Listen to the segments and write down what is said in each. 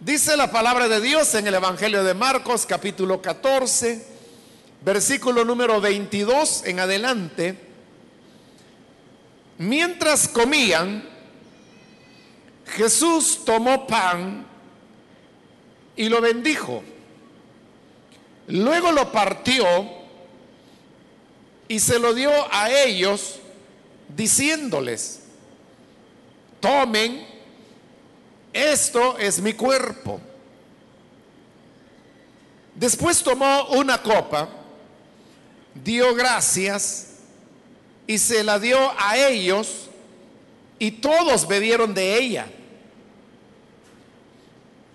Dice la palabra de Dios en el Evangelio de Marcos capítulo 14, versículo número 22 en adelante. Mientras comían, Jesús tomó pan y lo bendijo. Luego lo partió y se lo dio a ellos diciéndoles, tomen, esto es mi cuerpo. Después tomó una copa, dio gracias y se la dio a ellos y todos bebieron de ella.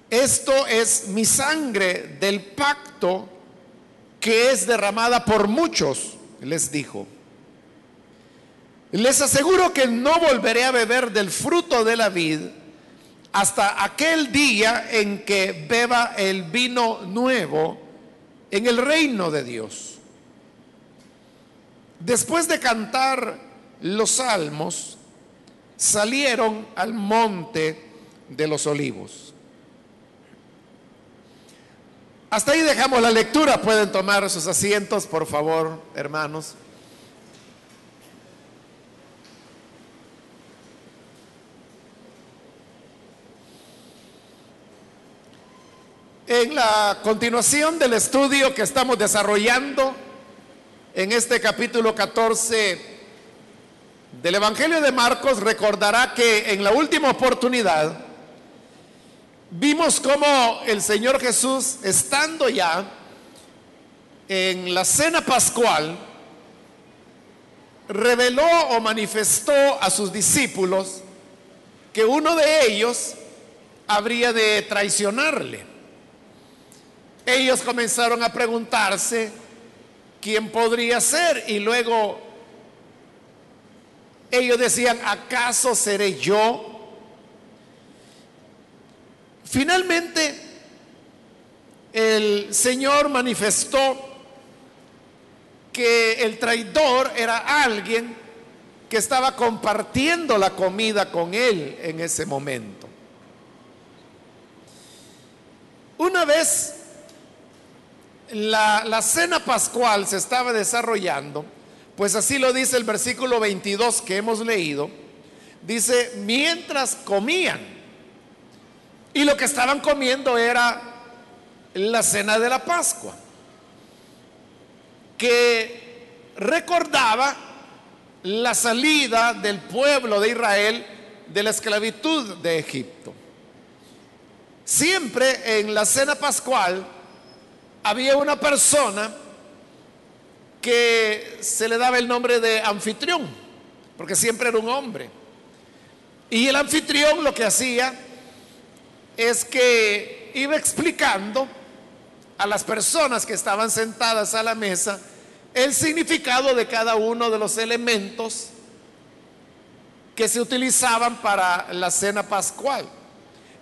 Esto es mi sangre del pacto que es derramada por muchos, les dijo. Les aseguro que no volveré a beber del fruto de la vid hasta aquel día en que beba el vino nuevo en el reino de Dios. Después de cantar los salmos, salieron al monte de los olivos. Hasta ahí dejamos la lectura. Pueden tomar sus asientos, por favor, hermanos. En la continuación del estudio que estamos desarrollando en este capítulo 14 del Evangelio de Marcos, recordará que en la última oportunidad vimos cómo el Señor Jesús, estando ya en la cena pascual, reveló o manifestó a sus discípulos que uno de ellos habría de traicionarle. Ellos comenzaron a preguntarse quién podría ser y luego ellos decían, ¿acaso seré yo? Finalmente, el Señor manifestó que el traidor era alguien que estaba compartiendo la comida con él en ese momento. Una vez la, cena pascual se estaba desarrollando, pues así lo dice el versículo 22 que hemos leído, dice, mientras comían, y lo que estaban comiendo era la cena de la Pascua, que recordaba la salida del pueblo de Israel de la esclavitud de Egipto. Siempre en la cena pascual, había una persona que se le daba el nombre de anfitrión, porque siempre era un hombre. Y el anfitrión lo que hacía es que iba explicando a las personas que estaban sentadas a la mesa el significado de cada uno de los elementos que se utilizaban para la cena pascual.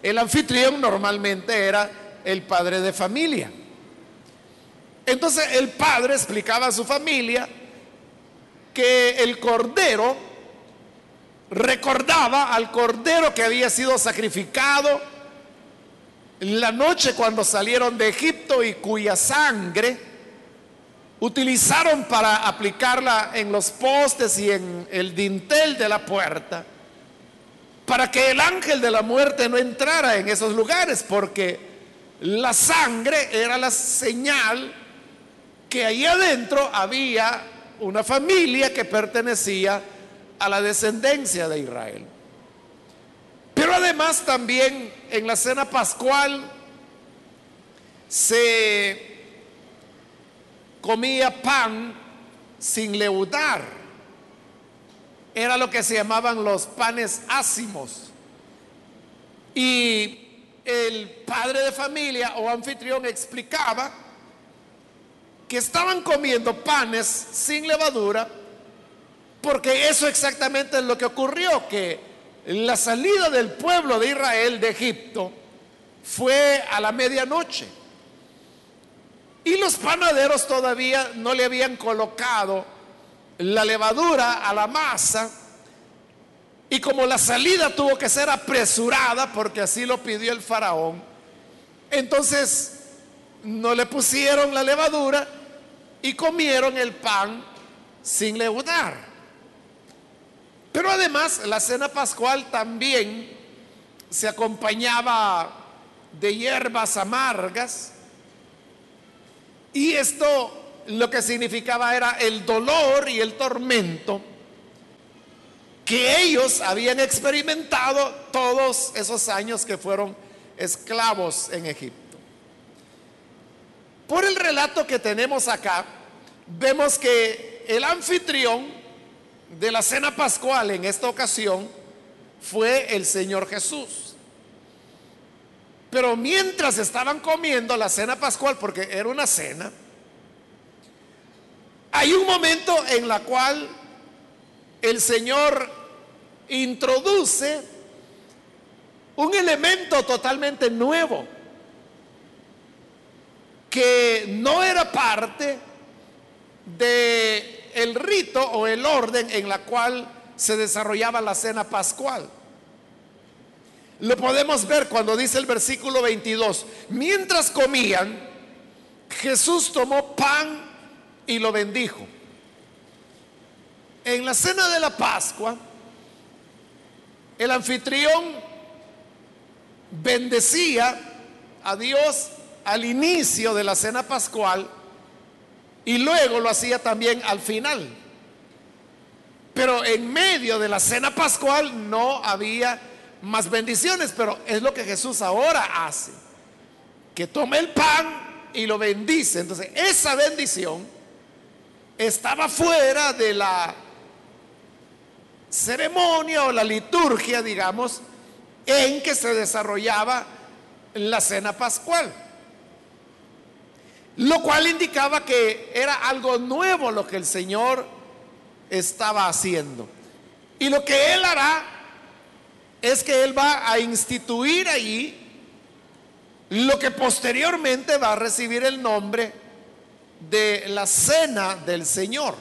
El anfitrión normalmente era el padre de familia. Entonces el padre explicaba a su familia que el cordero recordaba al cordero que había sido sacrificado la noche cuando salieron de Egipto y cuya sangre utilizaron para aplicarla en los postes y en el dintel de la puerta, para que el ángel de la muerte no entrara en esos lugares, porque la sangre era la señal que ahí adentro había una familia que pertenecía a la descendencia de Israel. Pero además también en la cena pascual se comía pan sin leudar. Era lo que se llamaban los panes ácimos. Y el padre de familia o anfitrión explicaba que estaban comiendo panes sin levadura, porque eso exactamente es lo que ocurrió, que la salida del pueblo de Israel de Egipto fue a la medianoche. Y los panaderos todavía no le habían colocado la levadura a la masa. Y como la salida tuvo que ser apresurada, porque así lo pidió el faraón, Entonces no le pusieron la levadura y comieron el pan sin leudar. Pero además la cena pascual también se acompañaba de hierbas amargas y esto lo que significaba era el dolor y el tormento que ellos habían experimentado todos esos años que fueron esclavos en Egipto. Por el relato que tenemos acá, vemos que el anfitrión de la cena pascual en esta ocasión fue el Señor Jesús. Pero mientras estaban comiendo la cena pascual, porque era una cena, hay un momento en la cual el Señor introduce un elemento totalmente nuevo que no era parte de el rito o el orden en la cual se desarrollaba la cena pascual. Lo podemos ver cuando dice el versículo 22, mientras comían, Jesús tomó pan y lo bendijo. En la cena de la Pascua, el anfitrión bendecía a Dios al inicio de la cena pascual y luego lo hacía también al final. Pero en medio de la cena pascual no había más bendiciones, pero es lo que Jesús ahora hace, que toma el pan y lo bendice. Entonces, esa bendición estaba fuera de la ceremonia o la liturgia, digamos, en que se desarrollaba la cena pascual. Lo cual indicaba que era algo nuevo lo que el Señor estaba haciendo. Y lo que Él hará es que Él va a instituir allí lo que posteriormente va a recibir el nombre de la cena del Señor,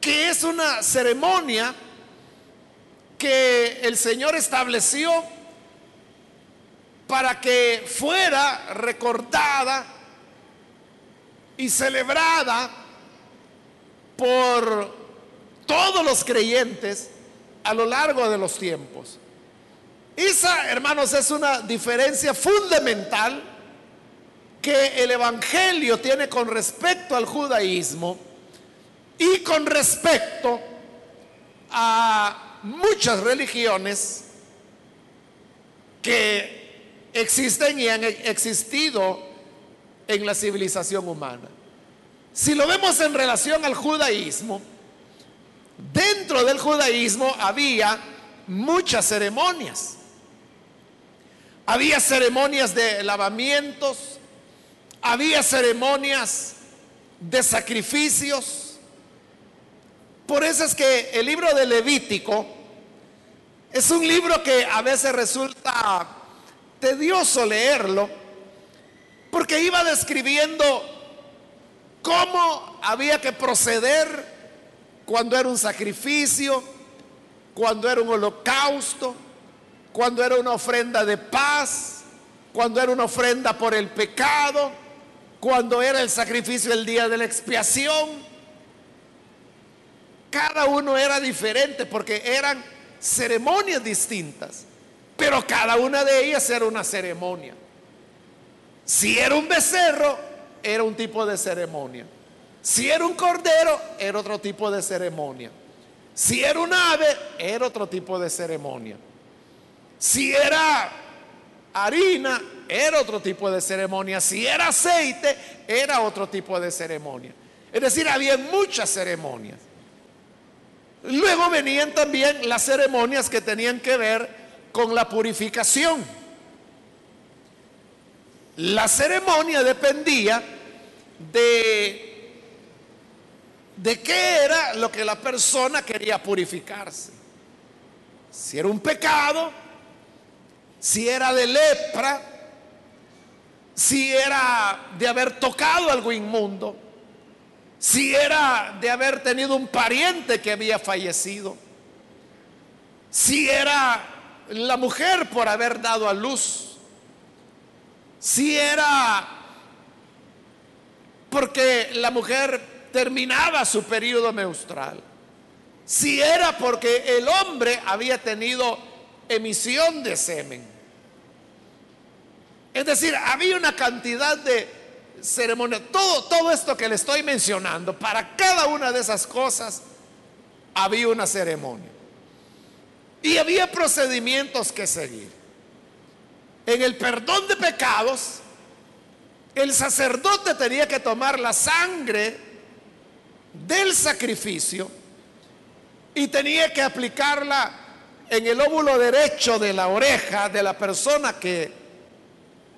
que es una ceremonia que el Señor estableció para que fuera recordada y celebrada por todos los creyentes a lo largo de los tiempos. Esa, hermanos, es una diferencia fundamental que el Evangelio tiene con respecto al judaísmo y con respecto a muchas religiones que existen y han existido en la civilización humana. Si lo vemos en relación al judaísmo, dentro del judaísmo había muchas ceremonias. Había ceremonias de lavamientos, había ceremonias de sacrificios. Por eso es que el libro de Levítico es un libro que a veces resulta tedioso leerlo, porque iba describiendo cómo había que proceder cuando era un sacrificio, cuando era un holocausto, cuando era una ofrenda de paz, cuando era una ofrenda por el pecado cuando era el sacrificio el día de la expiación. Cada uno era diferente porque eran ceremonias distintas, pero cada una de ellas era una ceremonia. Si era un becerro, era un tipo de ceremonia. Si era un cordero, era otro tipo de ceremonia. Si era un ave, era otro tipo de ceremonia. Si era harina, era otro tipo de ceremonia. Si era aceite, era otro tipo de ceremonia. Es decir, había muchas ceremonias. Luego venían también las ceremonias que tenían que ver con la purificación. La ceremonia dependía de, de qué era lo que la persona quería purificarse. Si era un pecado, si era de lepra, si era de haber tocado algo inmundo, si era de haber tenido un pariente que había fallecido, si era la mujer por haber dado a luz, si era porque la mujer terminaba su periodo menstrual, si era porque el hombre había tenido emisión de semen. Es decir, había una cantidad de ceremonias. Todo, todo esto que le estoy mencionando, para cada una de esas cosas había una ceremonia. Y había procedimientos que seguir. En el perdón de pecados, el sacerdote tenía que tomar la sangre del sacrificio y tenía que aplicarla en el óvulo derecho de la oreja de la persona que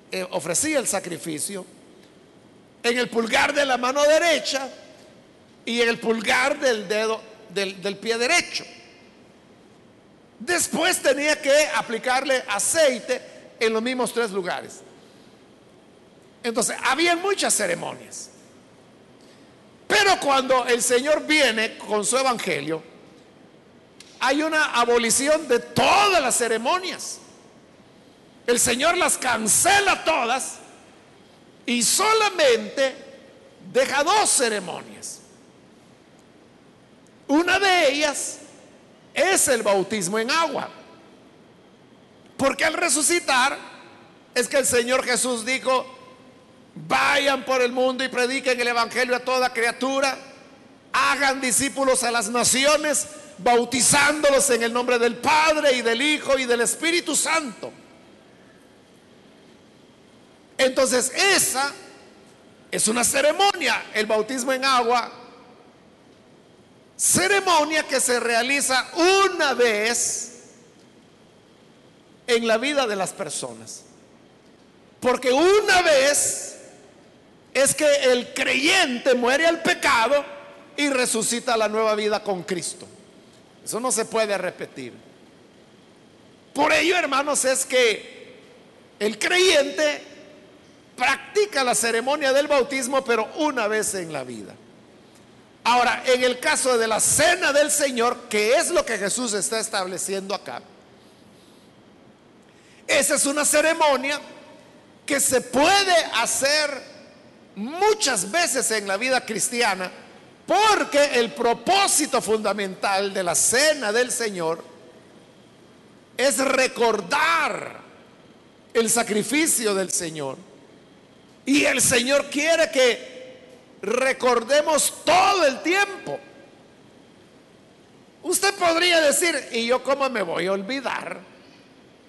eh, ofrecía el sacrificio, en el pulgar de la mano derecha y en el pulgar del dedo del, del pie derecho. Después tenía que aplicarle aceite en los mismos tres lugares. Entonces, había muchas ceremonias. Pero cuando el Señor viene con su evangelio, hay una abolición de todas las ceremonias. El Señor las cancela todas y solamente deja dos ceremonias. Una de ellas es el bautismo en agua. Porque al resucitar es que el Señor Jesús dijo, vayan por el mundo y prediquen el Evangelio a toda criatura, hagan discípulos a las naciones, bautizándolos en el nombre del Padre y del Hijo y del Espíritu Santo. Entonces esa es una ceremonia, el bautismo en agua, ceremonia que se realiza una vez en la vida de las personas. Porque una vez es que el creyente muere al pecado y resucita la nueva vida con Cristo. Eso no se puede repetir. Por ello, hermanos, es que el creyente practica la ceremonia del bautismo, pero una vez en la vida. Ahora, en el caso de la cena del Señor, que es lo que Jesús está estableciendo acá, esa es una ceremonia que se puede hacer muchas veces en la vida cristiana, porque el propósito fundamental de la cena del Señor es recordar el sacrificio del Señor. Y el Señor quiere que recordemos todo el tiempo. Usted podría decir, ¿y yo cómo me voy a olvidar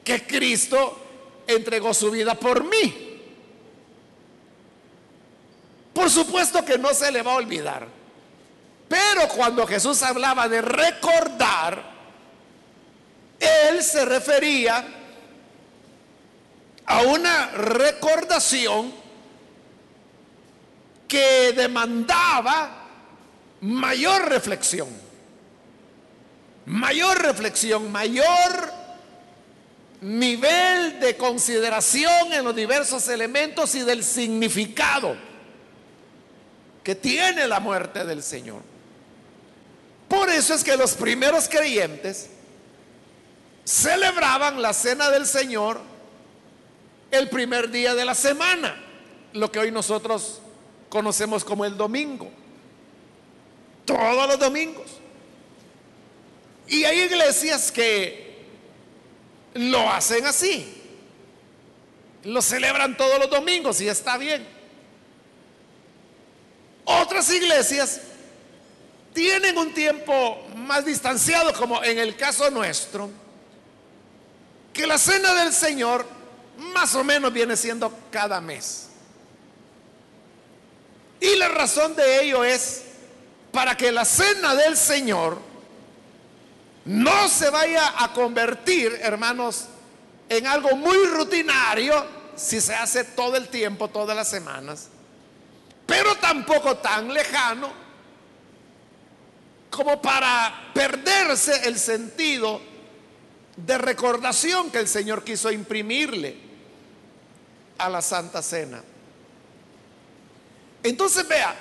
que Cristo entregó su vida por mí? Por supuesto que no se le va a olvidar. Pero cuando Jesús hablaba de recordar, Él se refería a una recordación que demandaba mayor reflexión, mayor reflexión, mayor nivel de consideración en los diversos elementos y del significado que tiene la muerte del Señor. Por eso es que los primeros creyentes celebraban la cena del Señor el primer día de la semana, lo que hoy nosotros conocemos como el domingo, todos los domingos. Y hay iglesias que lo hacen así, lo celebran todos los domingos y está bien. Otras iglesias tienen un tiempo más distanciado, como en el caso nuestro, que la cena del Señor más o menos viene siendo cada mes. Y la razón de ello es para que la cena del Señor no se vaya a convertir, hermanos, en algo muy rutinario si se hace todo el tiempo, todas las semanas, pero tampoco tan lejano como para perderse el sentido de recordación que el Señor quiso imprimirle a la Santa Cena. Entonces vea,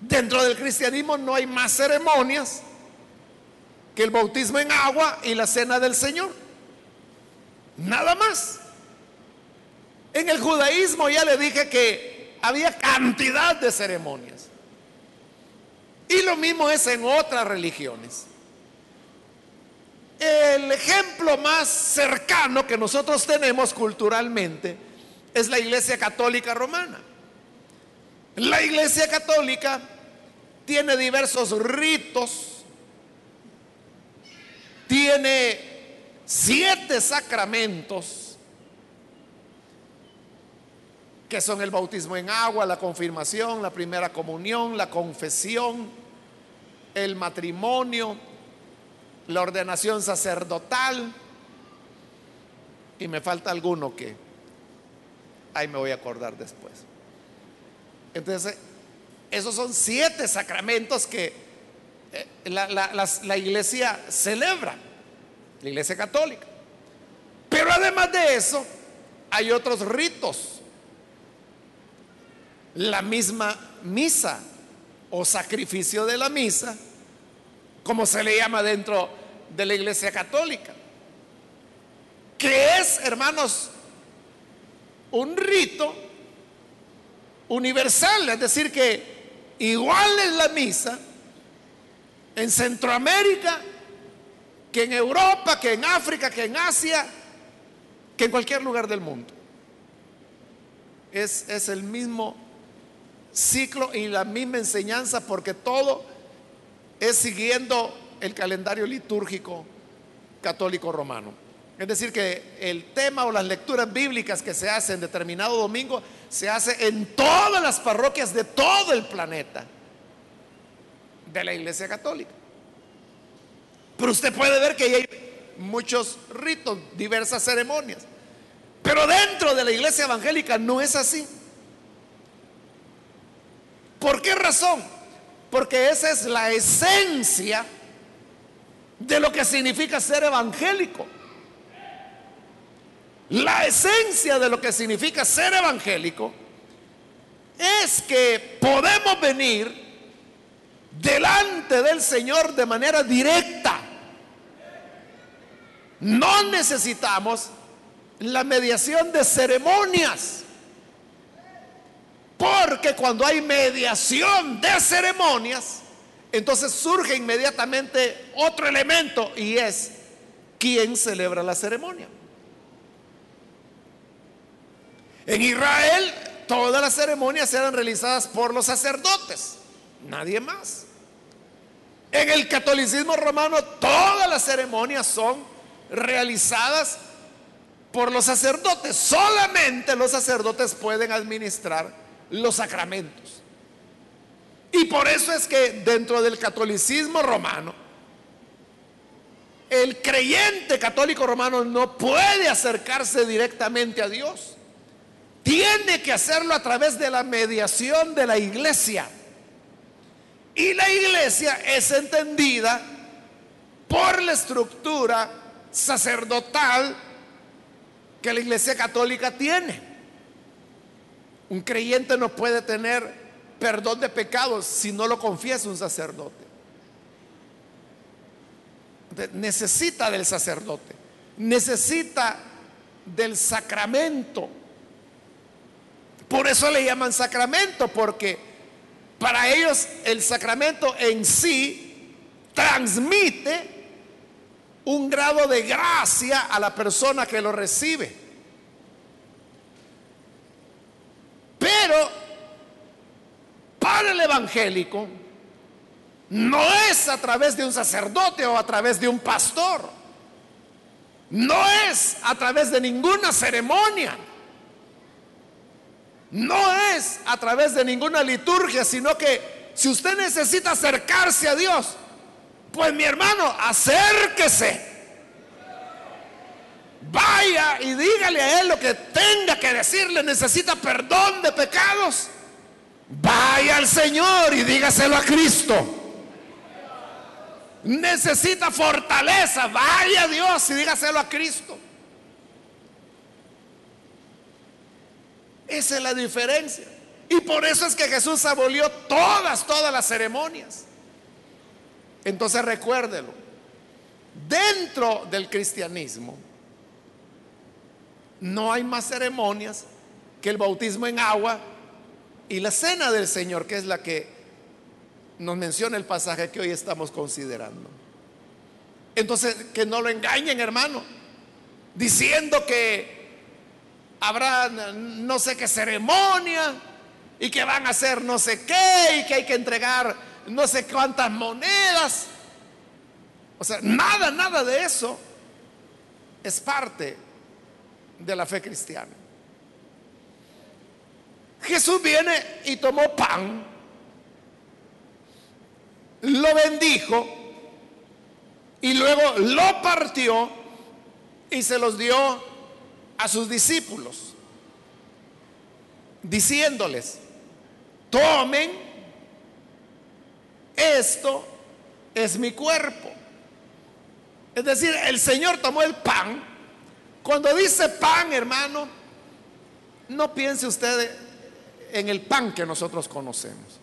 dentro del cristianismo no hay más ceremonias que el bautismo en agua y la cena del Señor. Nada más. En el judaísmo ya le dije que había cantidad de ceremonias. Y lo mismo es en otras religiones. El ejemplo más cercano que nosotros tenemos culturalmente es la Iglesia Católica Romana. La Iglesia Católica tiene diversos ritos, tiene siete sacramentos, que son el bautismo en agua, la confirmación, la primera comunión, la confesión, el matrimonio, la ordenación sacerdotal, y me falta alguno que ahí me voy a acordar después. Entonces, esos son siete sacramentos que eh, la, iglesia celebra, la iglesia católica. Pero además de eso, hay otros ritos. La misma misa o sacrificio de la misa como se le llama dentro de la iglesia católica, que es, hermanos, un rito universal, es decir, que igual es la misa en Centroamérica, que en Europa, que en África, que en Asia, que en cualquier lugar del mundo. Es, es el mismo ciclo y la misma enseñanza porque todo es siguiendo el calendario litúrgico católico romano. Es decir, que el tema o las lecturas bíblicas que se hacen determinado domingo se hace en todas las parroquias de todo el planeta de la Iglesia Católica. Pero usted puede ver que hay muchos ritos, diversas ceremonias. Pero dentro de la Iglesia Evangélica no es así. ¿Por qué razón? Porque esa es la esencia de lo que significa ser evangélico. La esencia de lo que significa ser evangélico es que podemos venir delante del Señor de manera directa. No necesitamos la mediación de ceremonias. Porque cuando hay mediación de ceremonias, entonces surge inmediatamente otro elemento y es quién celebra la ceremonia. En Israel todas las ceremonias eran realizadas por los sacerdotes, nadie más. En el catolicismo romano todas las ceremonias son realizadas por los sacerdotes. Solamente los sacerdotes pueden administrar los sacramentos. Y por eso es que dentro del catolicismo romano, el creyente católico romano no puede acercarse directamente a Dios. Tiene que hacerlo a través de la mediación de la iglesia. Y la iglesia es entendida por la estructura sacerdotal que la iglesia católica tiene. Un creyente no puede tener perdón de pecados si no lo confiesa un sacerdote. Necesita del sacerdote, necesita del sacramento. Por eso le llaman sacramento, porque para ellos el sacramento en sí transmite un grado de gracia a la persona que lo recibe. Pero para el evangélico no es a través de un sacerdote o a través de un pastor. No es a través de ninguna ceremonia. No es a través de ninguna liturgia, sino que si usted necesita acercarse a Dios, pues mi hermano, acérquese. Vaya y dígale a él lo que tenga que decirle. Necesita perdón de pecados. Vaya al Señor y dígaselo a Cristo. Necesita fortaleza. Vaya a Dios y dígaselo a Cristo. Esa es la diferencia. Y por eso es que Jesús abolió todas, todas las ceremonias. Entonces recuérdelo. Dentro del cristianismo no hay más ceremonias que el bautismo en agua y la cena del Señor, que es la que nos menciona el pasaje que hoy estamos considerando. Entonces, que no lo engañen, hermano, diciendo que habrá no sé qué ceremonia y que van a hacer no sé qué y que hay que entregar no sé cuántas monedas. O sea, nada, nada de eso es parte de la fe cristiana. Jesús viene y tomó pan, lo bendijo y luego lo partió y se los dio a sus discípulos, diciéndoles, tomen, esto es mi cuerpo. Es decir, el Señor tomó el pan. Cuando dice pan, hermano, no piense usted en el pan que nosotros conocemos.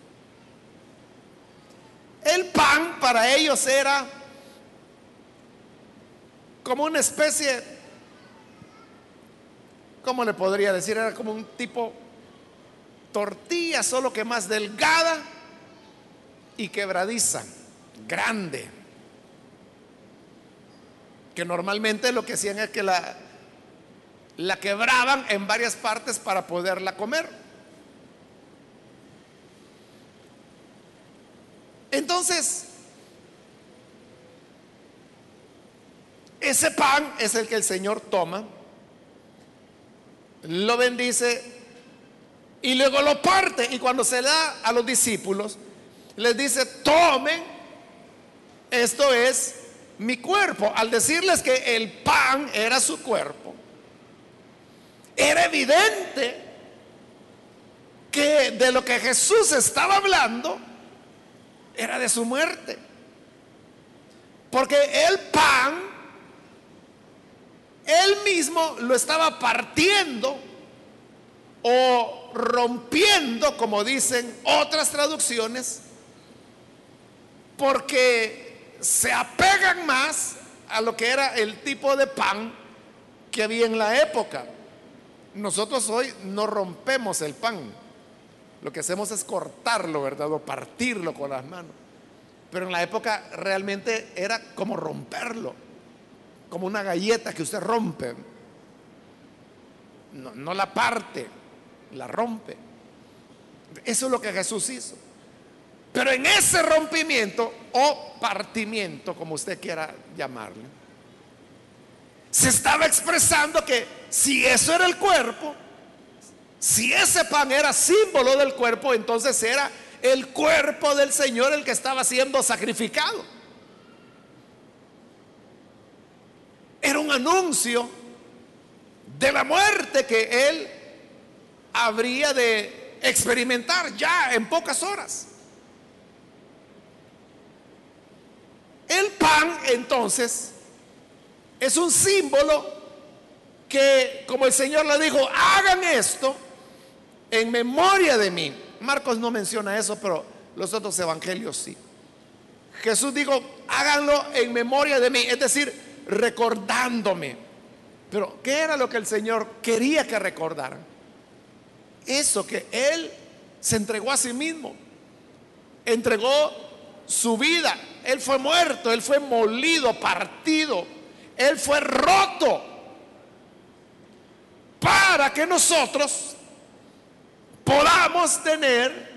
El pan para ellos era como una especie, ¿cómo le podría decir? Era como un tipo tortilla, solo que más delgada y quebradiza, grande que normalmente lo que hacían es que la, la quebraban en varias partes para poderla comer. Entonces, ese pan es el que el Señor toma, lo bendice y luego lo parte. Y cuando se da a los discípulos, les dice, tomen, esto es mi cuerpo. Al decirles que el pan era su cuerpo, era evidente que de lo que Jesús estaba hablando era de su muerte. Porque el pan, él mismo lo estaba partiendo o rompiendo, como dicen otras traducciones, porque se apegan más a lo que era el tipo de pan que había en la época. Nosotros hoy no rompemos el pan. Lo que hacemos es cortarlo, ¿verdad? O partirlo con las manos. Pero en la época realmente era como romperlo. Como una galleta que usted rompe. No, la parte, la rompe. Eso es lo que Jesús hizo. Pero en ese rompimiento o partimiento, como usted quiera llamarle, se estaba expresando que si eso era el cuerpo, si ese pan era símbolo del cuerpo, entonces era el cuerpo del Señor el que estaba siendo sacrificado. Era un anuncio de la muerte que él habría de experimentar ya en pocas horas. El pan entonces es un símbolo que, como el Señor le dijo, hagan esto en memoria de mí. Marcos no menciona eso, pero los otros evangelios sí. Jesús dijo, háganlo en memoria de mí, es decir, recordándome. Pero, ¿qué era lo que el Señor quería que recordaran? Eso que Él se entregó a sí mismo. Entregó su vida él fue muerto, Él fue molido, partido, Él fue roto para que nosotros podamos tener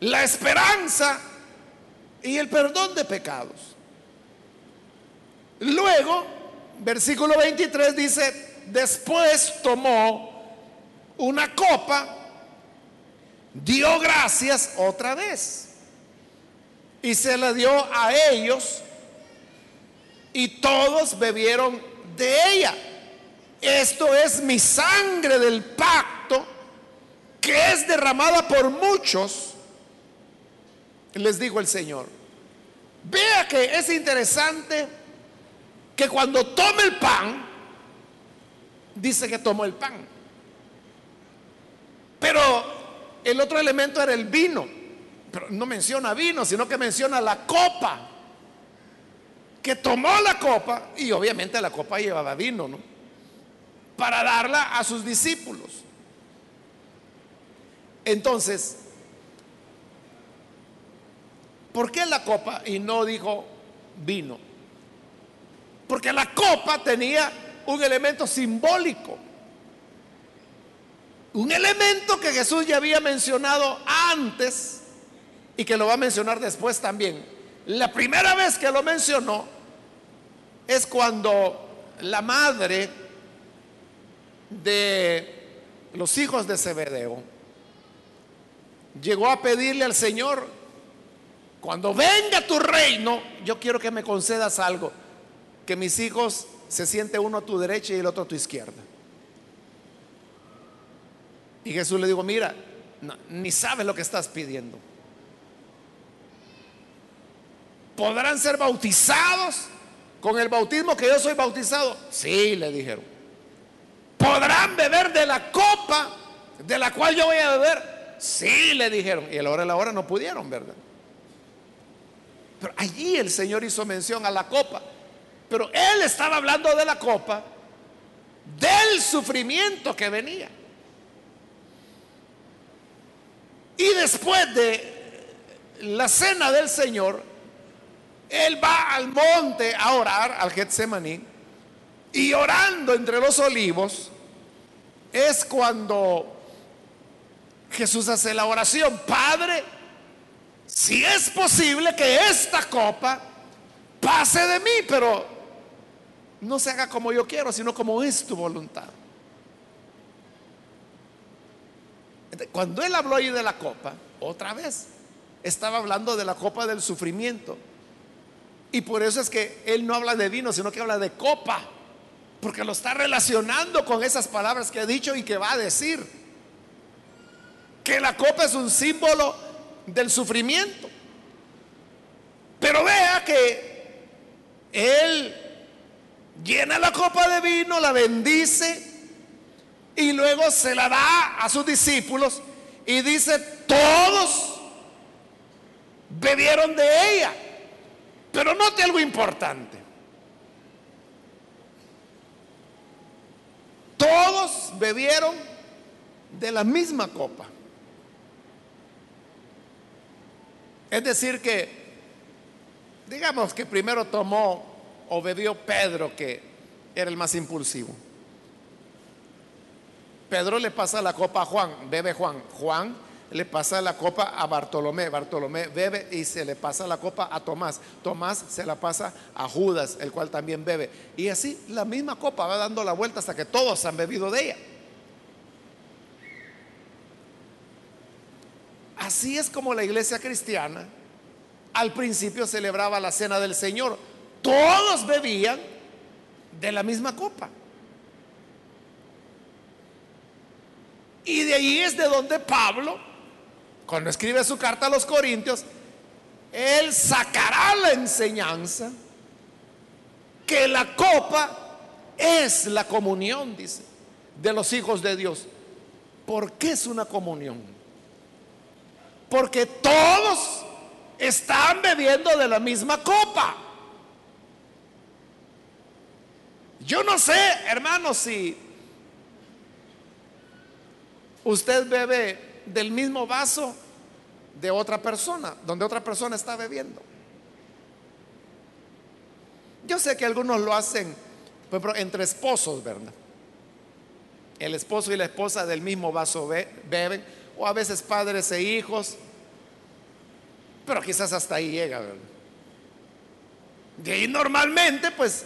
la esperanza y el perdón de pecados. Luego, versículo 23 dice, después tomó una copa, dio gracias otra vez y se la dio a ellos y todos bebieron de ella. Esto es mi sangre del pacto que es derramada por muchos, les dijo el Señor. Vea que es interesante que cuando tome el pan, dice que tomó el pan. Pero el otro elemento era el vino. Pero no menciona vino, sino que menciona la copa. Que tomó la copa y obviamente la copa llevaba vino, ¿no? para darla a sus discípulos. Entonces, ¿por qué la copa y no dijo vino? Porque la copa tenía un elemento simbólico. Un elemento que Jesús ya había mencionado antes y que lo va a mencionar después también. La primera vez que lo mencionó es cuando la madre de los hijos de Zebedeo llegó a pedirle al Señor, cuando venga tu reino, yo quiero que me concedas algo, que mis hijos se siente uno a tu derecha y el otro a tu izquierda. Y Jesús le dijo, mira, ni sabes lo que estás pidiendo. ¿Podrán ser bautizados con el bautismo que yo soy bautizado? Sí, le dijeron. ¿Podrán beber de la copa de la cual yo voy a beber? Sí, le dijeron. Y a la hora de la hora no pudieron, ¿verdad? Pero allí el Señor hizo mención a la copa. Pero Él estaba hablando de la copa, del sufrimiento que venía. Y después de la cena del Señor, Él va al monte a orar, al Getsemaní, y orando entre los olivos, es cuando Jesús hace la oración, Padre, si es posible que esta copa pase de mí, pero no se haga como yo quiero, sino como es tu voluntad. Cuando él habló ahí de la copa, otra vez, estaba hablando de la copa del sufrimiento. Y por eso es que él no habla de vino, sino que habla de copa. Porque lo está relacionando con esas palabras que ha dicho y que va a decir. Que la copa es un símbolo del sufrimiento. Pero vea que llena la copa de vino, la bendice y luego se la da a sus discípulos y dice, todos bebieron de ella. Pero note algo importante. Todos bebieron de la misma copa. Es decir, que digamos que primero tomó o bebió Pedro, que era el más impulsivo. Pedro le pasa la copa a Juan, bebe Juan. Juan le pasa la copa a Bartolomé. Bartolomé bebe y se le pasa la copa a Tomás. Tomás se la pasa a Judas, el cual también bebe. Y así la misma copa va dando la vuelta hasta que todos han bebido de ella. Así es como la iglesia cristiana al principio celebraba la cena del Señor. Todos bebían de la misma copa. Y de ahí es de donde Pablo, cuando escribe su carta a los Corintios, él sacará la enseñanza que la copa es la comunión, dice, de los hijos de Dios. ¿Por qué es una comunión? Porque todos están bebiendo de la misma copa. Yo no sé, hermano, si usted bebe del mismo vaso de otra persona, donde otra persona está bebiendo. Yo sé que algunos lo hacen entre esposos, ¿verdad? El esposo y la esposa del mismo vaso beben, o a veces padres e hijos, pero quizás hasta ahí llega, ¿verdad? Ahí normalmente, pues,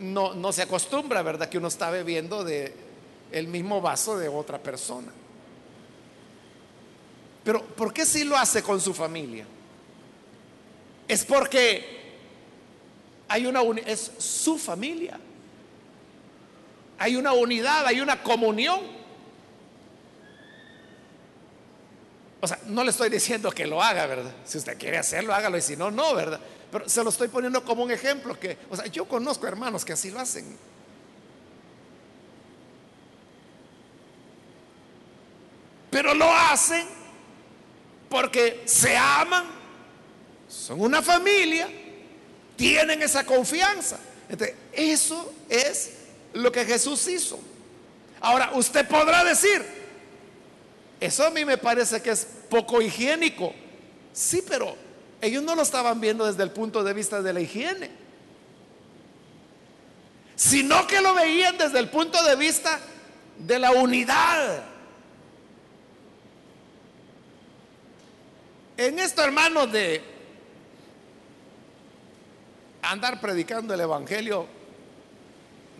no, no se acostumbra, ¿verdad? Que uno está bebiendo de el mismo vaso de otra persona. Pero ¿por qué si lo hace con su familia? Es porque hay una es su familia. Hay una unidad, hay una comunión. O sea, no le estoy diciendo que lo haga, ¿verdad? Si usted quiere hacerlo, hágalo y si no, no, ¿verdad? Pero se lo estoy poniendo como un ejemplo que, o sea, yo conozco hermanos que así lo hacen. Pero lo hacen porque se aman, son una familia, tienen esa confianza. Entonces, eso es lo que Jesús hizo. Ahora, usted podrá decir, eso a mí me parece que es poco higiénico. Sí, pero ellos no lo estaban viendo desde el punto de vista de la higiene, sino que lo veían desde el punto de vista de la unidad. En esto, hermanos, de andar predicando el Evangelio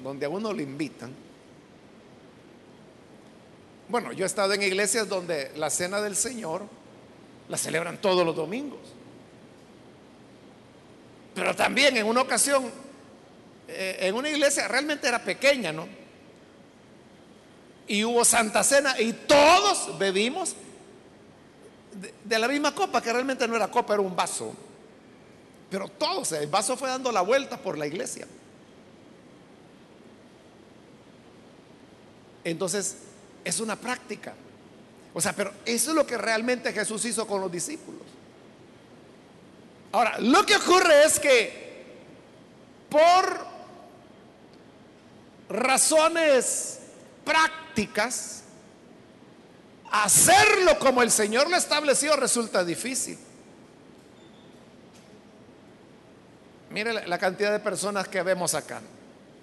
donde a uno le invitan. Bueno, yo he estado en iglesias donde la cena del Señor la celebran todos los domingos. Pero también en una ocasión, eh, en una iglesia realmente era pequeña, ¿no? Y hubo Santa Cena y todos bebimos de, la misma copa, que realmente no era copa, era un vaso. Pero todos, el vaso fue dando la vuelta por la iglesia. Entonces, es una práctica. O sea, pero eso es lo que realmente Jesús hizo con los discípulos. Ahora, lo que ocurre es que por razones prácticas, hacerlo como el Señor lo estableció resulta difícil. Mire la cantidad de personas que vemos acá.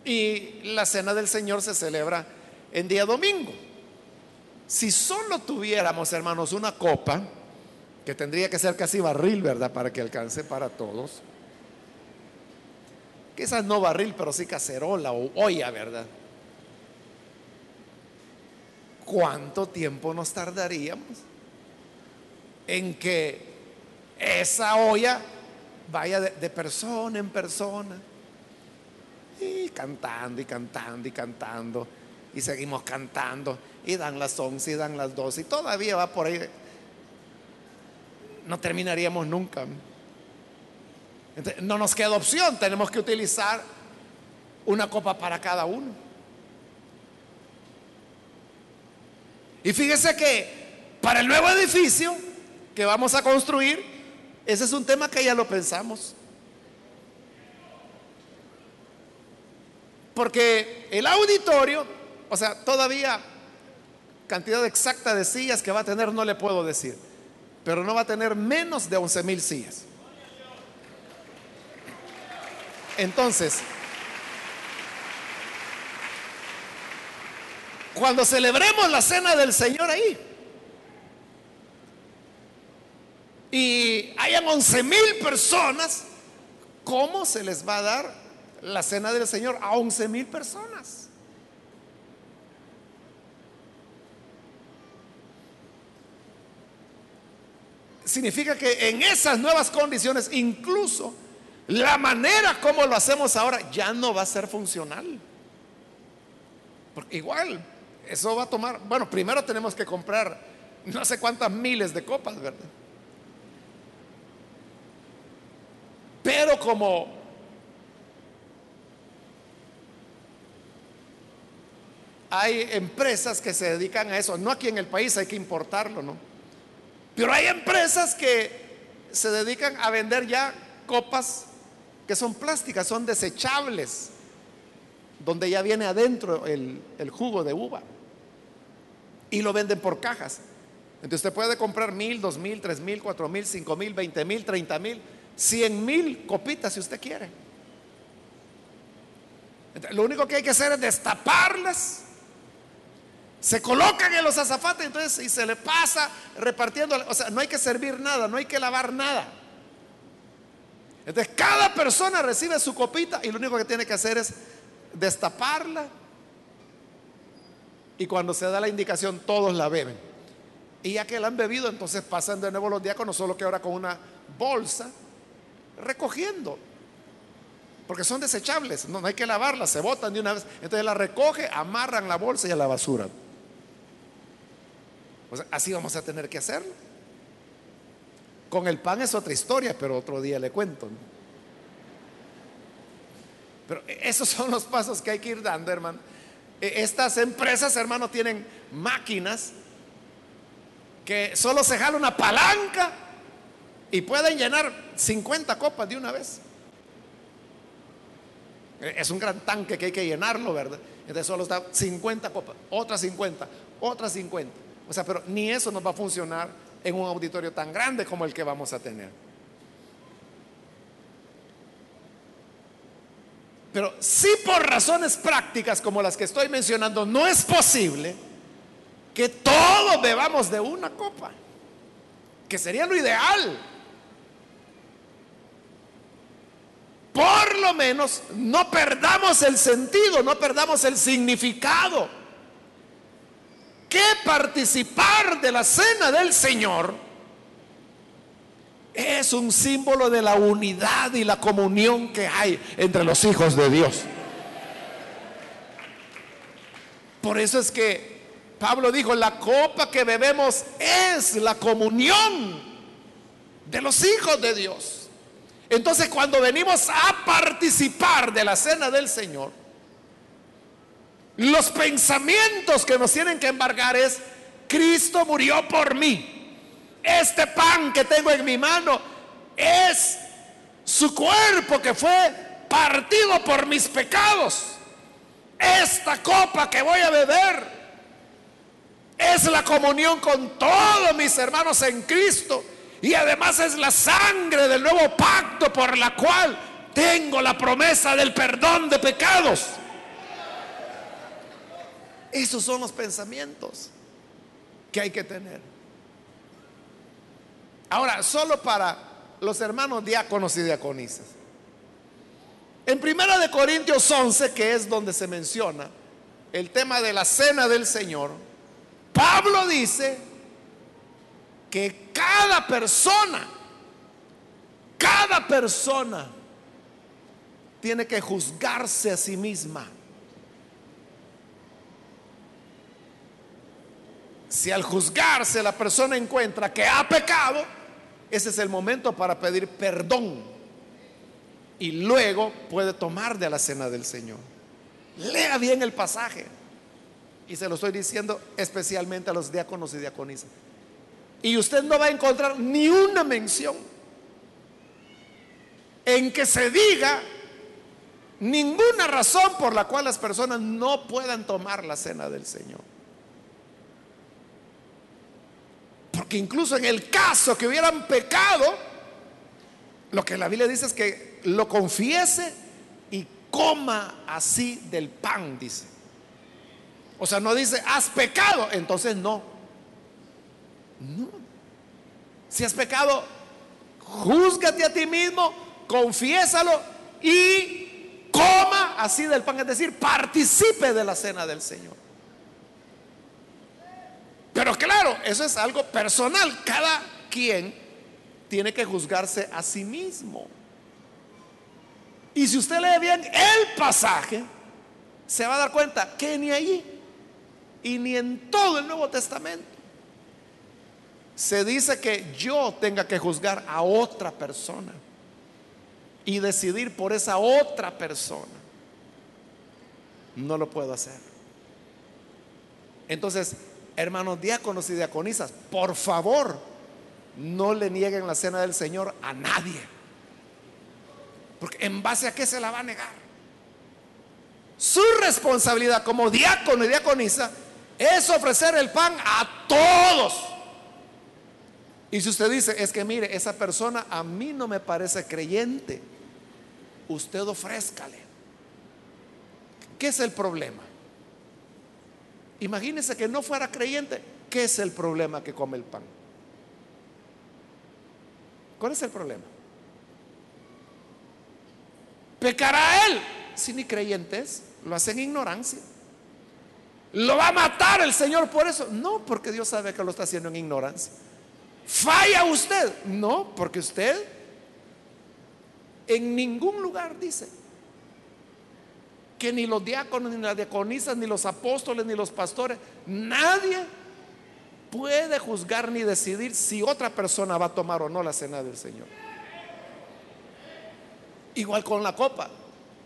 Y la cena del Señor se celebra en día domingo. Si solo tuviéramos, hermanos, una copa, que tendría que ser casi barril, ¿verdad? Para que alcance para todos. Quizás no barril, pero sí cacerola o olla, ¿verdad? ¿Cuánto tiempo nos tardaríamos en que esa olla vaya de, de persona en persona? Y cantando y cantando y cantando y seguimos cantando y dan las once y dan las doce y todavía va por ahí. No terminaríamos nunca. no nos queda opción, tenemos que utilizar una copa para cada uno. Y fíjese que para el nuevo edificio que vamos a construir, ese es un tema que ya lo pensamos. Porque el auditorio o sea, todavía cantidad exacta de sillas que va a tener no le puedo decir, pero no va a tener menos de 11 mil sillas. Entonces, cuando celebremos la cena del Señor ahí, y hayan 11 mil personas, ¿cómo se les va a dar la cena del Señor a 11 mil personas? Significa que en esas nuevas condiciones, incluso la manera como lo hacemos ahora ya no va a ser funcional. Porque igual, eso va a tomar, bueno, primero tenemos que comprar no sé cuántas miles de copas, ¿verdad? Pero como hay empresas que se dedican a eso, no aquí en el país hay que importarlo, ¿no? Pero hay empresas que se dedican a vender ya copas que son plásticas, son desechables, donde ya viene adentro el, jugo de uva. Y lo venden por cajas. Entonces usted puede comprar mil, dos mil, tres mil, cuatro mil, cinco mil, veinte mil, treinta mil, cien mil copitas si usted quiere. lo único que hay que hacer es destaparlas se colocan en los azafates entonces y se le pasa repartiendo, o sea, no hay que servir nada, no hay que lavar nada. Entonces cada persona recibe su copita y lo único que tiene que hacer es destaparla y cuando se da la indicación todos la beben. Y ya que la han bebido, entonces pasan de nuevo los diáconos, solo que ahora con una bolsa recogiendo. Porque son desechables, no, hay que lavarlas, se botan de una vez. Entonces la recoge, amarran la bolsa y a la basura así vamos a tener que hacerlo. Con el pan es otra historia, pero otro día le cuento. Pero esos son los pasos que hay que ir dando, hermano. E, estas empresas, hermano, tienen máquinas que solo se jala una palanca y pueden llenar 50 copas de una vez. Es un gran tanque que hay que llenarlo, ¿verdad? Entonces solo está 50 copas, otras 50, otras 50. O sea, pero ni eso nos va a funcionar en un auditorio tan grande como el que vamos a tener. Pero si por razones prácticas como las que estoy mencionando no es posible que todos bebamos de una copa, que sería lo ideal. Por lo menos no perdamos el sentido, no perdamos el significado. Que participar de la cena del Señor es un símbolo de la unidad y la comunión que hay entre los hijos de Dios. Por eso es que Pablo dijo, la copa que bebemos es la comunión de los hijos de Dios. Entonces cuando venimos a participar de la cena del Señor, los pensamientos que nos tienen que embargar es, Cristo murió por mí. Este pan que tengo en mi mano es su cuerpo que fue partido por mis pecados. Esta copa que voy a beber es la comunión con todos mis hermanos en Cristo. Y además es la sangre del nuevo pacto por la cual tengo la promesa del perdón de pecados. Esos son los pensamientos que hay que tener. Ahora, solo para los hermanos diáconos y diaconisas. En Primera de Corintios 11, que es donde se menciona el tema de la cena del Señor, Pablo dice que cada persona, cada persona tiene que juzgarse a sí misma. Si al juzgarse la persona encuentra que ha pecado, ese es el momento para pedir perdón. Y luego puede tomar de la cena del Señor. Lea bien el pasaje. Y se lo estoy diciendo especialmente a los diáconos y diaconisas. Y usted no va a encontrar ni una mención en que se diga ninguna razón por la cual las personas no puedan tomar la cena del Señor. Porque incluso en el caso que hubieran pecado, lo que la Biblia dice es que lo confiese y coma así del pan, dice. O sea, no dice, has pecado, entonces no. No. Si has pecado, júzgate a ti mismo, confiésalo y coma así del pan, es decir, participe de la cena del Señor. Pero claro, eso es algo personal. Cada quien tiene que juzgarse a sí mismo. Y si usted lee bien el pasaje, se va a dar cuenta que ni allí y ni en todo el Nuevo Testamento se dice que yo tenga que juzgar a otra persona y decidir por esa otra persona. No lo puedo hacer. Entonces, hermanos diáconos y diaconisas, por favor, no le nieguen la cena del Señor a nadie. Porque en base a qué se la va a negar. Su responsabilidad como diácono y diaconisa es ofrecer el pan a todos. Y si usted dice, es que mire, esa persona a mí no me parece creyente, usted ofrézcale. ¿Qué es el problema? Imagínese que no fuera creyente. ¿Qué es el problema que come el pan? ¿Cuál es el problema? Pecará él. Si ni creyentes, lo hacen ignorancia. ¿Lo va a matar el Señor por eso? No, porque Dios sabe que lo está haciendo en ignorancia. ¿Falla usted? No, porque usted en ningún lugar dice que ni los diáconos, ni las diaconisas, ni los apóstoles, ni los pastores, nadie puede juzgar ni decidir si otra persona va a tomar o no la cena del Señor. Igual con la copa,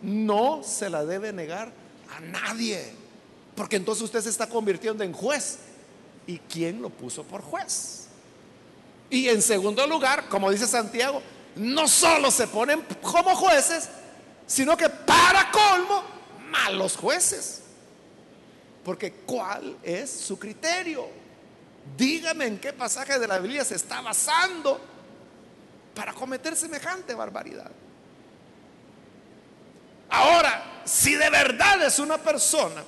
no se la debe negar a nadie, porque entonces usted se está convirtiendo en juez. ¿Y quién lo puso por juez? Y en segundo lugar, como dice Santiago, no solo se ponen como jueces, sino que para colmo, malos jueces. Porque ¿cuál es su criterio? Dígame en qué pasaje de la Biblia se está basando para cometer semejante barbaridad. Ahora, si de verdad es una persona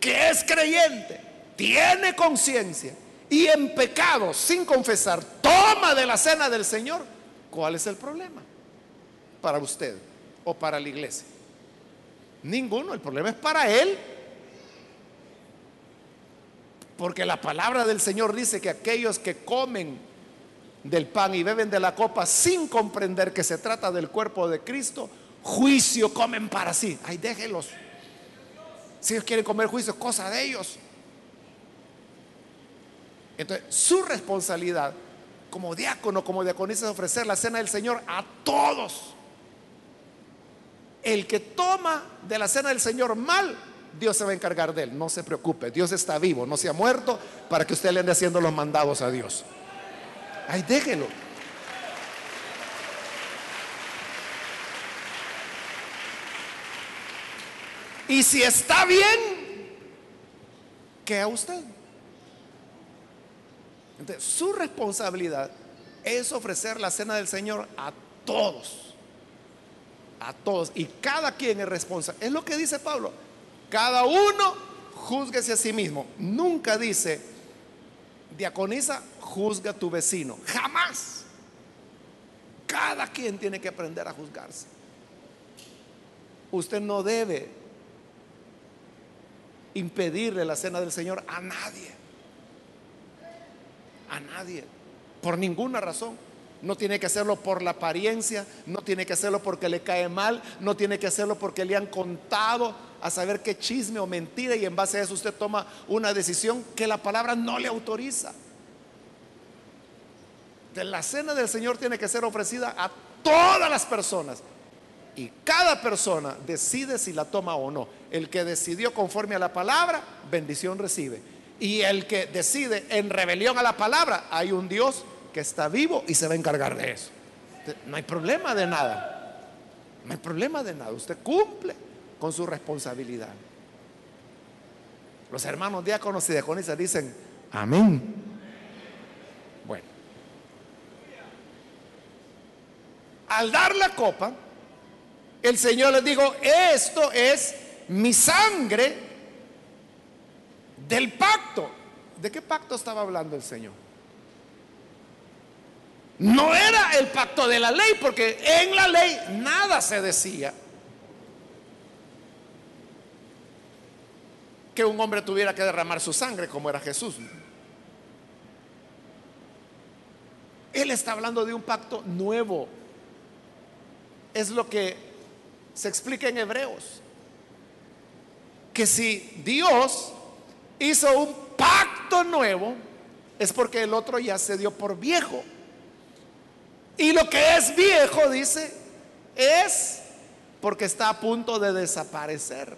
que es creyente, tiene conciencia y en pecado, sin confesar, toma de la cena del Señor, ¿cuál es el problema para usted o para la iglesia? Ninguno, el problema es para él. Porque la palabra del Señor dice que aquellos que comen del pan y beben de la copa sin comprender que se trata del cuerpo de Cristo, juicio comen para sí. Ay, déjelos. Si ellos quieren comer juicio, cosa de ellos. Entonces, su responsabilidad como diácono, como diaconisa es ofrecer la cena del Señor a todos. El que toma de la cena del Señor mal, Dios se va a encargar de él. No se preocupe, Dios está vivo, no se ha muerto para que usted le ande haciendo los mandados a Dios. Ay, déjelo. Y si está bien, ¿qué a usted? Entonces, su responsabilidad es ofrecer la cena del Señor a todos. A todos. Y cada quien es responsable. Es lo que dice Pablo. Cada uno juzguese a sí mismo. Nunca dice, diaconisa, juzga a tu vecino. Jamás. Cada quien tiene que aprender a juzgarse. Usted no debe impedirle la cena del Señor a nadie. A nadie. Por ninguna razón. No tiene que hacerlo por la apariencia, no tiene que hacerlo porque le cae mal, no tiene que hacerlo porque le han contado a saber qué chisme o mentira y en base a eso usted toma una decisión que la palabra no le autoriza. De la cena del Señor tiene que ser ofrecida a todas las personas, y cada persona decide si la toma o no. El que decidió conforme a la palabra, bendición recibe. Y el que decide en rebelión a la palabra, hay un Dios que está vivo y se va a encargar de eso. No hay problema de nada. No hay problema de nada. Usted cumple con su responsabilidad. Los hermanos diáconos y diaconisas dicen, amén. Bueno. Al dar la copa, el Señor les dijo, esto es mi sangre del pacto. ¿De qué pacto estaba hablando el Señor? No era el pacto de la ley, porque en la ley nada se decía que un hombre tuviera que derramar su sangre como era Jesús. Él está hablando de un pacto nuevo. Es lo que se explica en Hebreos. Que si Dios hizo un pacto nuevo, es porque el otro ya se dio por viejo. Y lo que es viejo, dice, es porque está a punto de desaparecer.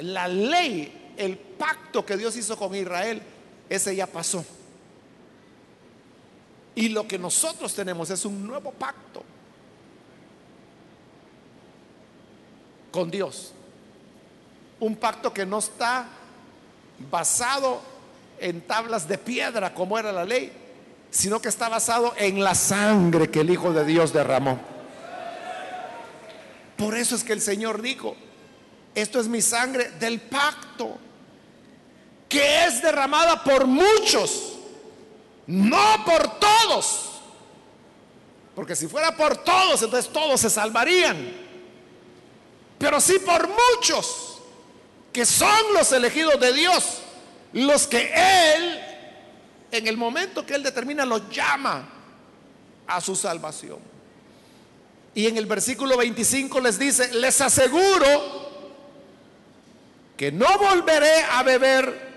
La ley, el pacto que Dios hizo con Israel, ese ya pasó. Y lo que nosotros tenemos es un nuevo pacto. con Dios. Un pacto que no está basado en tablas de piedra como era la ley, sino que está basado en la sangre que el Hijo de Dios derramó. Por eso es que el Señor dijo, esto es mi sangre del pacto, que es derramada por muchos, no por todos. Porque si fuera por todos, entonces todos se salvarían pero sí por muchos que son los elegidos de Dios, los que Él, en el momento que Él determina, los llama a su salvación. Y en el versículo 25 les dice, les aseguro que no volveré a beber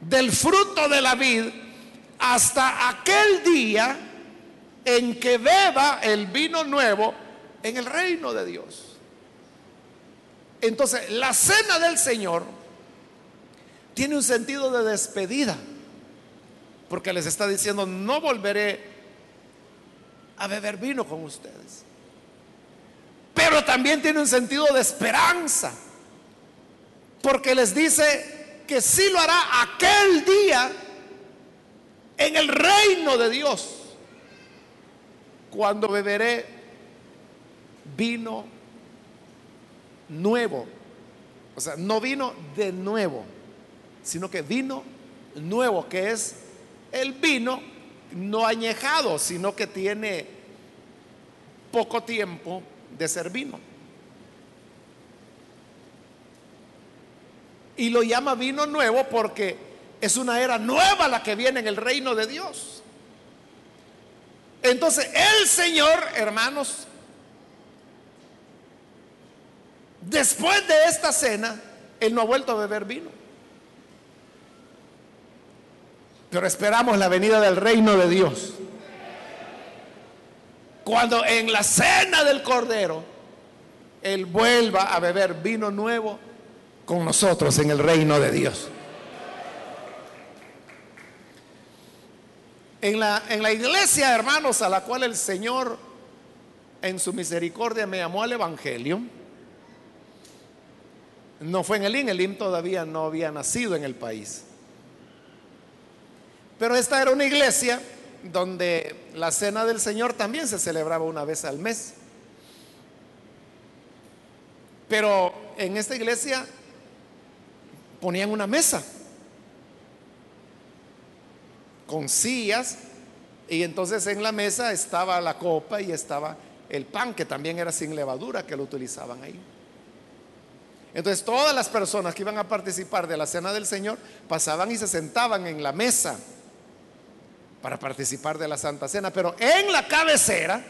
del fruto de la vid hasta aquel día en que beba el vino nuevo en el reino de Dios. Entonces, la cena del Señor tiene un sentido de despedida, porque les está diciendo, no volveré a beber vino con ustedes. pero también tiene un sentido de esperanza, porque les dice que sí lo hará aquel día en el reino de Dios, cuando beberé vino nuevo. O sea, no vino de nuevo, sino que vino nuevo, que es el vino no añejado, sino que tiene poco tiempo de ser vino. Y lo llama vino nuevo porque es una era nueva la que viene en el reino de Dios. Entonces el Señor, hermanos, después de esta cena, Él no ha vuelto a beber vino. Pero esperamos la venida del reino de Dios. Cuando en la cena del Cordero, Él vuelva a beber vino nuevo con nosotros en el reino de Dios. En la, en la iglesia, hermanos, a la cual el Señor en su misericordia me llamó al Evangelio, no fue en el IN, el IN todavía no había nacido en el país. Pero esta era una iglesia donde la cena del Señor también se celebraba una vez al mes. Pero en esta iglesia ponían una mesa con sillas y entonces en la mesa estaba la copa y estaba el pan que también era sin levadura que lo utilizaban ahí. Entonces todas las personas que iban a participar de la cena del Señor pasaban y se sentaban en la mesa para participar de la Santa Cena, pero en la cabecera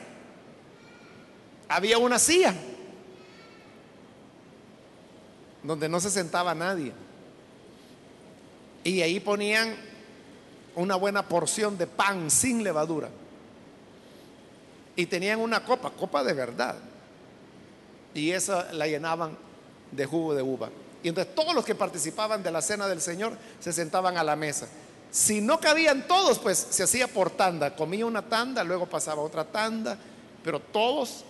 había una silla donde no se sentaba nadie. Y ahí ponían una buena porción de pan sin levadura. Y tenían una copa, copa de verdad. Y esa la llenaban de jugo de uva. Y entonces todos los que participaban de la cena del Señor se sentaban a la mesa. Si no cabían todos, pues se hacía por tanda. Comía una tanda, luego pasaba otra tanda, pero todos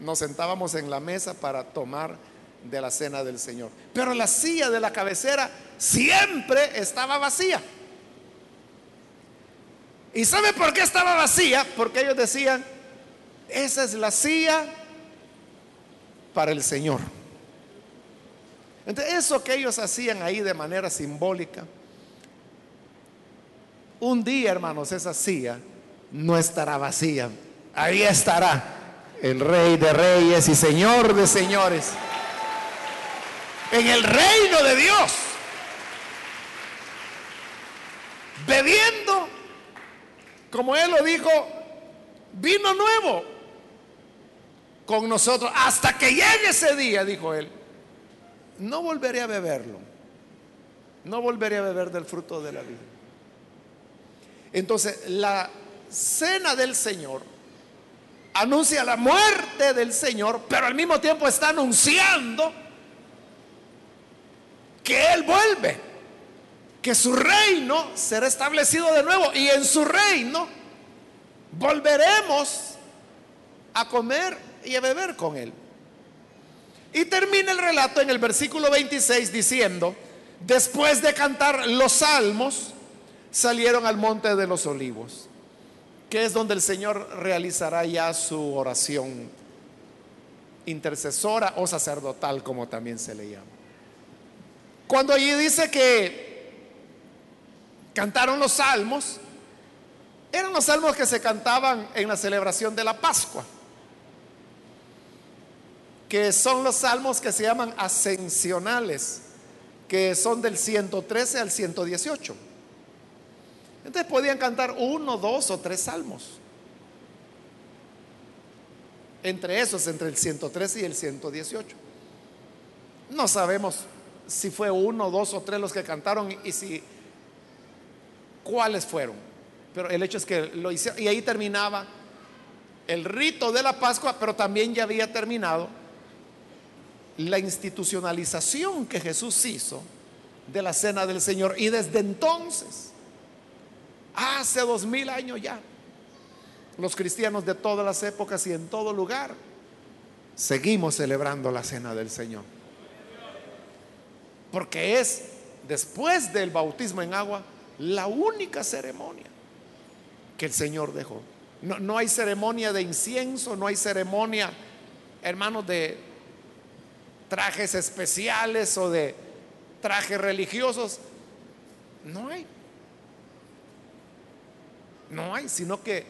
nos sentábamos en la mesa para tomar de la cena del Señor. Pero la silla de la cabecera siempre estaba vacía. ¿Y sabe por qué estaba vacía? Porque ellos decían, esa es la silla para el Señor. Entonces, eso que ellos hacían ahí de manera simbólica, un día, hermanos, esa silla no estará vacía. Ahí estará el Rey de Reyes y Señor de Señores. En el reino de Dios. Bebiendo, como Él lo dijo, vino nuevo con nosotros. Hasta que llegue ese día, dijo Él, no volveré a beberlo. No volveré a beber del fruto de la vida. Entonces, la cena del Señor anuncia la muerte del Señor, pero al mismo tiempo está anunciando que Él vuelve, que su reino será establecido de nuevo y en su reino volveremos a comer y a beber con Él. Y termina el relato en el versículo 26 diciendo, después de cantar los salmos, salieron al monte de los olivos, que es donde el Señor realizará ya su oración intercesora o sacerdotal, como también se le llama. Cuando allí dice que cantaron los salmos, eran los salmos que se cantaban en la celebración de la Pascua, que son los salmos que se llaman ascensionales, que son del 113 al 118. Entonces podían cantar uno, dos o tres salmos. Entre esos, entre el 113 y el 118. No sabemos si fue uno, dos o tres los que cantaron y si cuáles fueron. Pero el hecho es que lo hicieron. Y ahí terminaba el rito de la Pascua, pero también ya había terminado la institucionalización que Jesús hizo de la cena del Señor. Y desde entonces Hace dos mil años ya. Los cristianos de todas las épocas y en todo lugar seguimos celebrando la cena del Señor. Porque es, después del bautismo en agua, la única ceremonia que el Señor dejó. No, no hay ceremonia de incienso, no hay ceremonia, hermanos, de trajes especiales o de trajes religiosos. No hay. No hay, sino que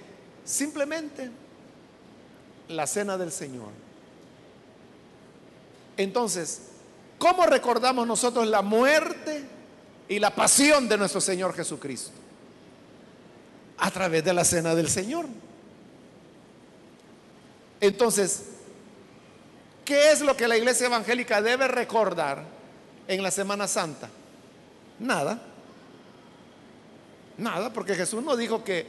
simplemente la cena del Señor. Entonces, ¿cómo recordamos nosotros la muerte y la pasión de nuestro Señor Jesucristo? A través de la cena del Señor. Entonces, ¿qué es lo que la iglesia evangélica debe recordar en la Semana Santa? Nada. Nada, porque Jesús no dijo que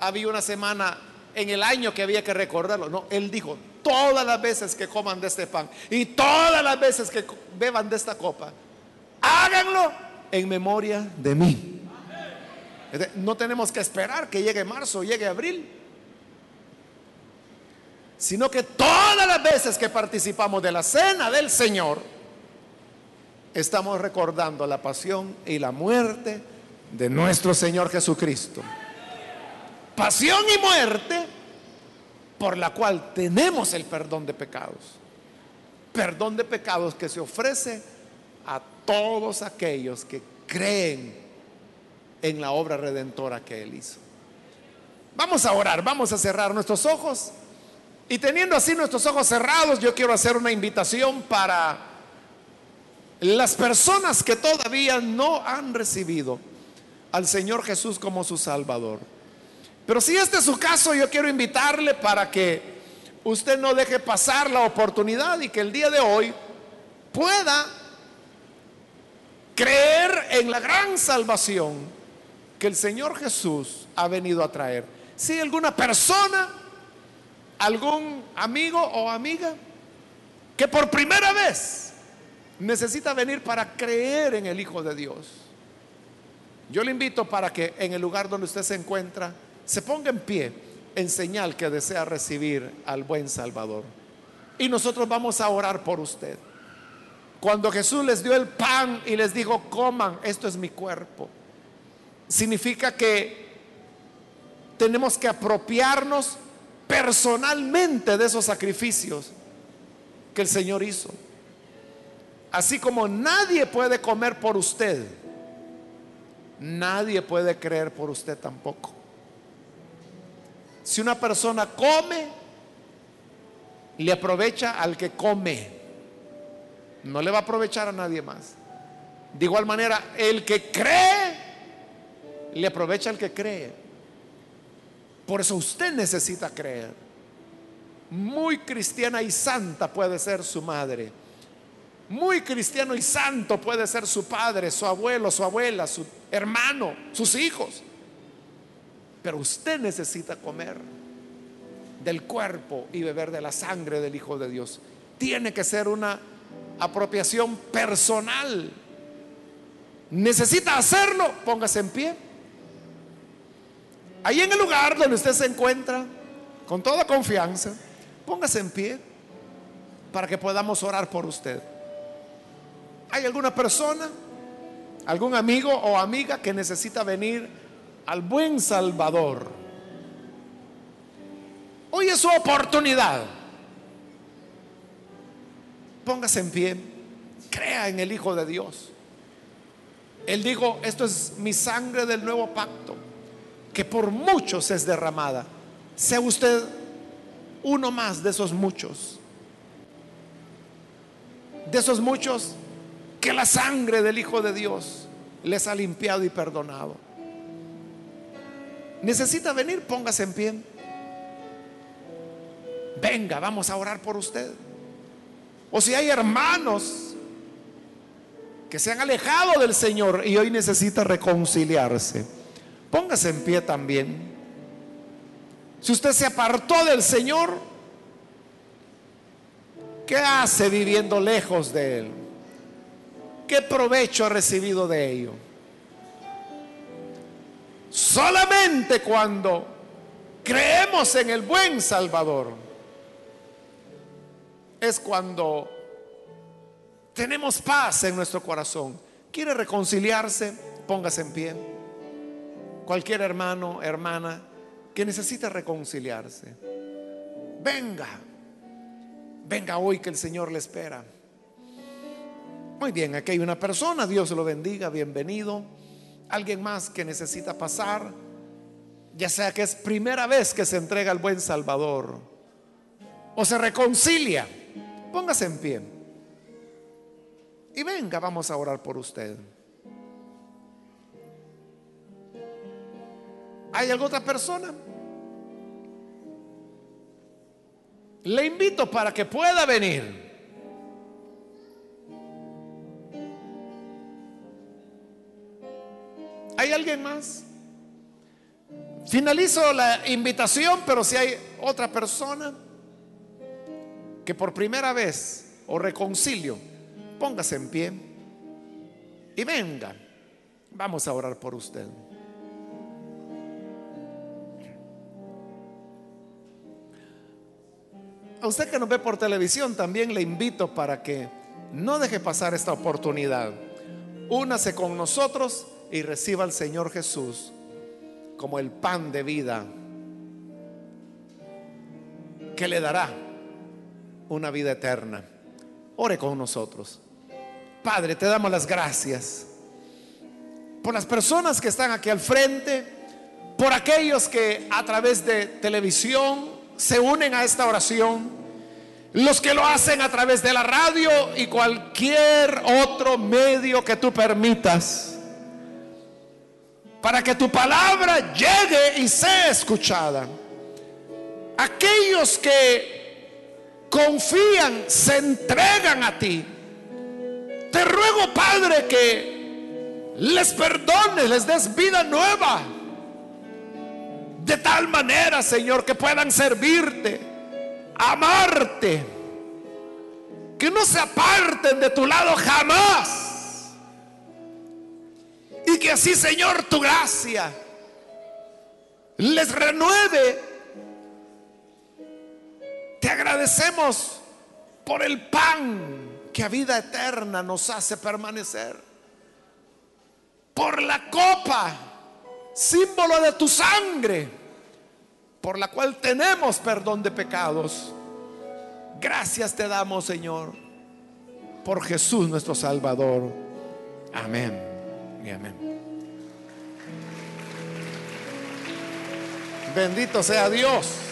había una semana en el año que había que recordarlo. No, Él dijo, todas las veces que coman de este pan y todas las veces que beban de esta copa, háganlo en memoria de mí. No tenemos que esperar que llegue marzo, llegue abril, sino que todas las veces que participamos de la cena del Señor, estamos recordando la pasión y la muerte de nuestro Señor Jesucristo. Pasión y muerte por la cual tenemos el perdón de pecados. Perdón de pecados que se ofrece a todos aquellos que creen en la obra redentora que Él hizo. Vamos a orar, vamos a cerrar nuestros ojos. Y teniendo así nuestros ojos cerrados, yo quiero hacer una invitación para las personas que todavía no han recibido al Señor Jesús como su Salvador. Pero si este es su caso, yo quiero invitarle para que usted no deje pasar la oportunidad y que el día de hoy pueda creer en la gran salvación que el Señor Jesús ha venido a traer. Si alguna persona, algún amigo o amiga que por primera vez necesita venir para creer en el Hijo de Dios yo le invito para que en el lugar donde usted se encuentra se ponga en pie en señal que desea recibir al buen Salvador. Y nosotros vamos a orar por usted. Cuando Jesús les dio el pan y les dijo, coman, esto es mi cuerpo, significa que tenemos que apropiarnos personalmente de esos sacrificios que el Señor hizo. Así como nadie puede comer por usted Nadie puede creer por usted tampoco. Si una persona come, le aprovecha al que come. No le va a aprovechar a nadie más. De igual manera, el que cree, le aprovecha al que cree. Por eso usted necesita creer. Muy cristiana y santa puede ser su madre muy cristiano y santo puede ser su padre, su abuelo, su abuela, su hermano, sus hijos. Pero usted necesita comer del cuerpo y beber de la sangre del Hijo de Dios. Tiene que ser una apropiación personal. Necesita hacerlo, póngase en pie. Ahí en el lugar donde usted se encuentra, con toda confianza, póngase en pie para que podamos orar por usted. ¿Hay alguna persona, algún amigo o amiga que necesita venir al buen Salvador? Hoy es su oportunidad. Póngase en pie, crea en el Hijo de Dios. Él dijo, esto es mi sangre del nuevo pacto, que por muchos es derramada. Sea usted uno más de esos muchos. De esos muchos que la sangre del Hijo de Dios les ha limpiado y perdonado. Necesita venir, póngase en pie. Venga, vamos a orar por usted. O si hay hermanos que se han alejado del Señor y hoy necesita reconciliarse, póngase en pie también. Si usted se apartó del Señor, ¿qué hace viviendo lejos de Él? ¿Qué provecho ha recibido de ello? Solamente cuando creemos en el buen Salvador es cuando tenemos paz en nuestro corazón. ¿Quiere reconciliarse? Póngase en pie. Cualquier hermano, hermana que necesita reconciliarse. Venga. Venga hoy que el Señor le espera. Muy bien, aquí hay una persona, Dios lo bendiga, bienvenido. Alguien más que necesita pasar, ya sea que es primera vez que se entrega al buen Salvador o se reconcilia, póngase en pie. Y venga, vamos a orar por usted. ¿Hay alguna otra persona? Le invito para que pueda venir. ¿Hay alguien más? Finalizo la invitación, pero si hay otra persona que por primera vez o reconcilio, póngase en pie y venga. Vamos a orar por usted. A usted que nos ve por televisión también le invito para que no deje pasar esta oportunidad. Únase con nosotros y reciba al Señor Jesús como el pan de vida que le dará una vida eterna. Ore con nosotros. Padre, te damos las gracias por las personas que están aquí al frente, por aquellos que a través de televisión se unen a esta oración, los que lo hacen a través de la radio y cualquier otro medio que tú permitas para que tu palabra llegue y sea escuchada. Aquellos que confían, se entregan a ti. Te ruego, Padre, que les perdones, les des vida nueva. De tal manera, Señor, que puedan servirte, amarte, que no se aparten de tu lado jamás que así, Señor, tu gracia les renueve. Te agradecemos por el pan que a vida eterna nos hace permanecer. Por la copa, símbolo de tu sangre, por la cual tenemos perdón de pecados. Gracias te damos, Señor, por Jesús nuestro Salvador. Amén Bendito sea Dios.